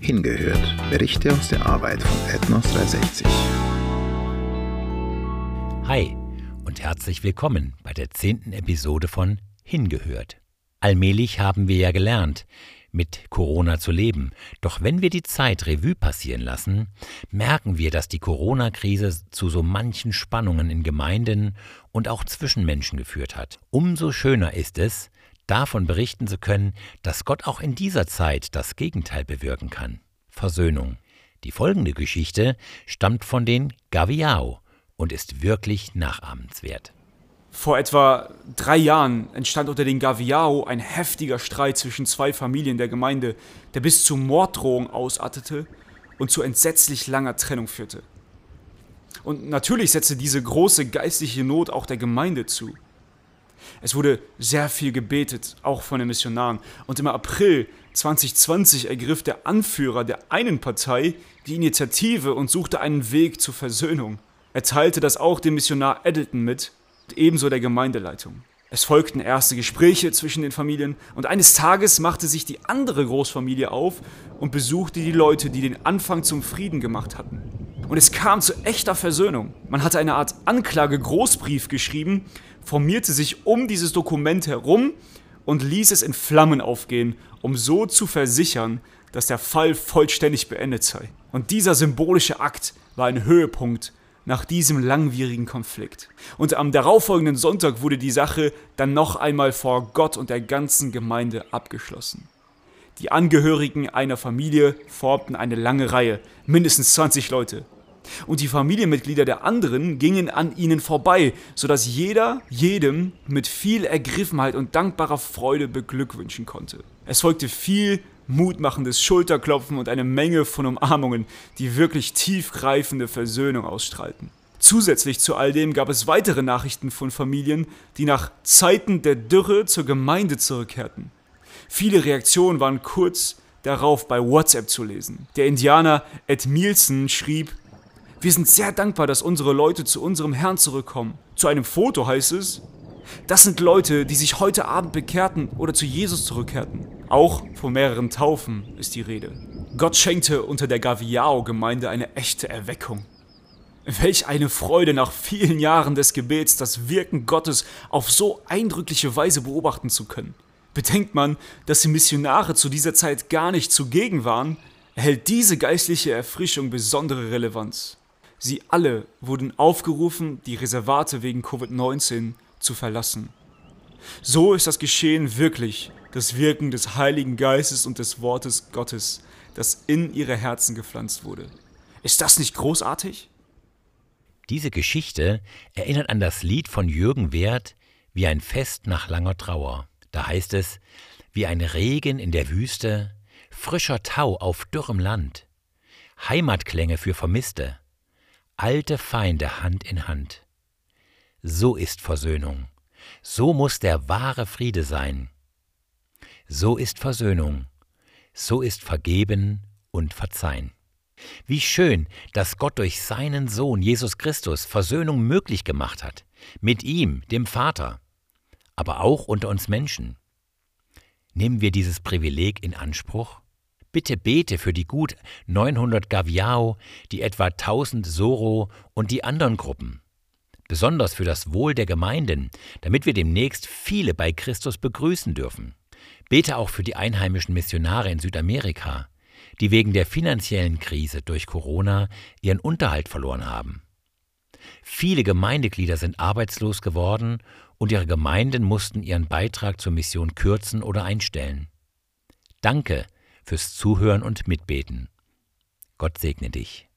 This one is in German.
Hingehört. Berichte aus der Arbeit von Ethnos 360. Hi und herzlich willkommen bei der zehnten Episode von Hingehört. Allmählich haben wir ja gelernt, mit Corona zu leben. Doch wenn wir die Zeit Revue passieren lassen, merken wir, dass die Corona-Krise zu so manchen Spannungen in Gemeinden und auch zwischen Menschen geführt hat. Umso schöner ist es, davon berichten zu können, dass Gott auch in dieser Zeit das Gegenteil bewirken kann. Versöhnung. Die folgende Geschichte stammt von den Gaviao und ist wirklich nachahmenswert. Vor etwa drei Jahren entstand unter den Gaviao ein heftiger Streit zwischen zwei Familien der Gemeinde, der bis zu Morddrohungen ausartete und zu entsetzlich langer Trennung führte. Und natürlich setzte diese große geistliche Not auch der Gemeinde zu. Es wurde sehr viel gebetet, auch von den Missionaren. Und im April 2020 ergriff der Anführer der einen Partei die Initiative und suchte einen Weg zur Versöhnung. Er teilte das auch dem Missionar Eddleton mit ebenso der Gemeindeleitung. Es folgten erste Gespräche zwischen den Familien und eines Tages machte sich die andere Großfamilie auf und besuchte die Leute, die den Anfang zum Frieden gemacht hatten. Und es kam zu echter Versöhnung. Man hatte eine Art Anklage-Großbrief geschrieben, formierte sich um dieses Dokument herum und ließ es in Flammen aufgehen, um so zu versichern, dass der Fall vollständig beendet sei. Und dieser symbolische Akt war ein Höhepunkt nach diesem langwierigen Konflikt. Und am darauffolgenden Sonntag wurde die Sache dann noch einmal vor Gott und der ganzen Gemeinde abgeschlossen. Die Angehörigen einer Familie formten eine lange Reihe, mindestens 20 Leute. Und die Familienmitglieder der anderen gingen an ihnen vorbei, sodass jeder jedem mit viel Ergriffenheit und dankbarer Freude beglückwünschen konnte. Es folgte viel mutmachendes Schulterklopfen und eine Menge von Umarmungen, die wirklich tiefgreifende Versöhnung ausstrahlten. Zusätzlich zu all dem gab es weitere Nachrichten von Familien, die nach Zeiten der Dürre zur Gemeinde zurückkehrten. Viele Reaktionen waren kurz darauf bei WhatsApp zu lesen. Der Indianer Ed Mielsen schrieb, wir sind sehr dankbar, dass unsere Leute zu unserem Herrn zurückkommen. Zu einem Foto heißt es, das sind Leute, die sich heute Abend bekehrten oder zu Jesus zurückkehrten. Auch von mehreren Taufen ist die Rede. Gott schenkte unter der Gaviao-Gemeinde eine echte Erweckung. Welch eine Freude nach vielen Jahren des Gebets, das Wirken Gottes auf so eindrückliche Weise beobachten zu können. Bedenkt man, dass die Missionare zu dieser Zeit gar nicht zugegen waren, erhält diese geistliche Erfrischung besondere Relevanz. Sie alle wurden aufgerufen, die Reservate wegen Covid-19 zu verlassen. So ist das Geschehen wirklich das Wirken des Heiligen Geistes und des Wortes Gottes, das in ihre Herzen gepflanzt wurde. Ist das nicht großartig? Diese Geschichte erinnert an das Lied von Jürgen Werth wie ein Fest nach langer Trauer. Da heißt es, wie ein Regen in der Wüste, frischer Tau auf dürrem Land, Heimatklänge für Vermisste, alte Feinde Hand in Hand. So ist Versöhnung, so muss der wahre Friede sein. So ist Versöhnung, so ist Vergeben und Verzeihen. Wie schön, dass Gott durch seinen Sohn Jesus Christus Versöhnung möglich gemacht hat, mit ihm, dem Vater, aber auch unter uns Menschen. Nehmen wir dieses Privileg in Anspruch? Bitte bete für die gut 900 Gaviao, die etwa 1000 Soro und die anderen Gruppen. Besonders für das Wohl der Gemeinden, damit wir demnächst viele bei Christus begrüßen dürfen. Bete auch für die einheimischen Missionare in Südamerika, die wegen der finanziellen Krise durch Corona ihren Unterhalt verloren haben. Viele Gemeindeglieder sind arbeitslos geworden und ihre Gemeinden mussten ihren Beitrag zur Mission kürzen oder einstellen. Danke fürs Zuhören und Mitbeten. Gott segne dich.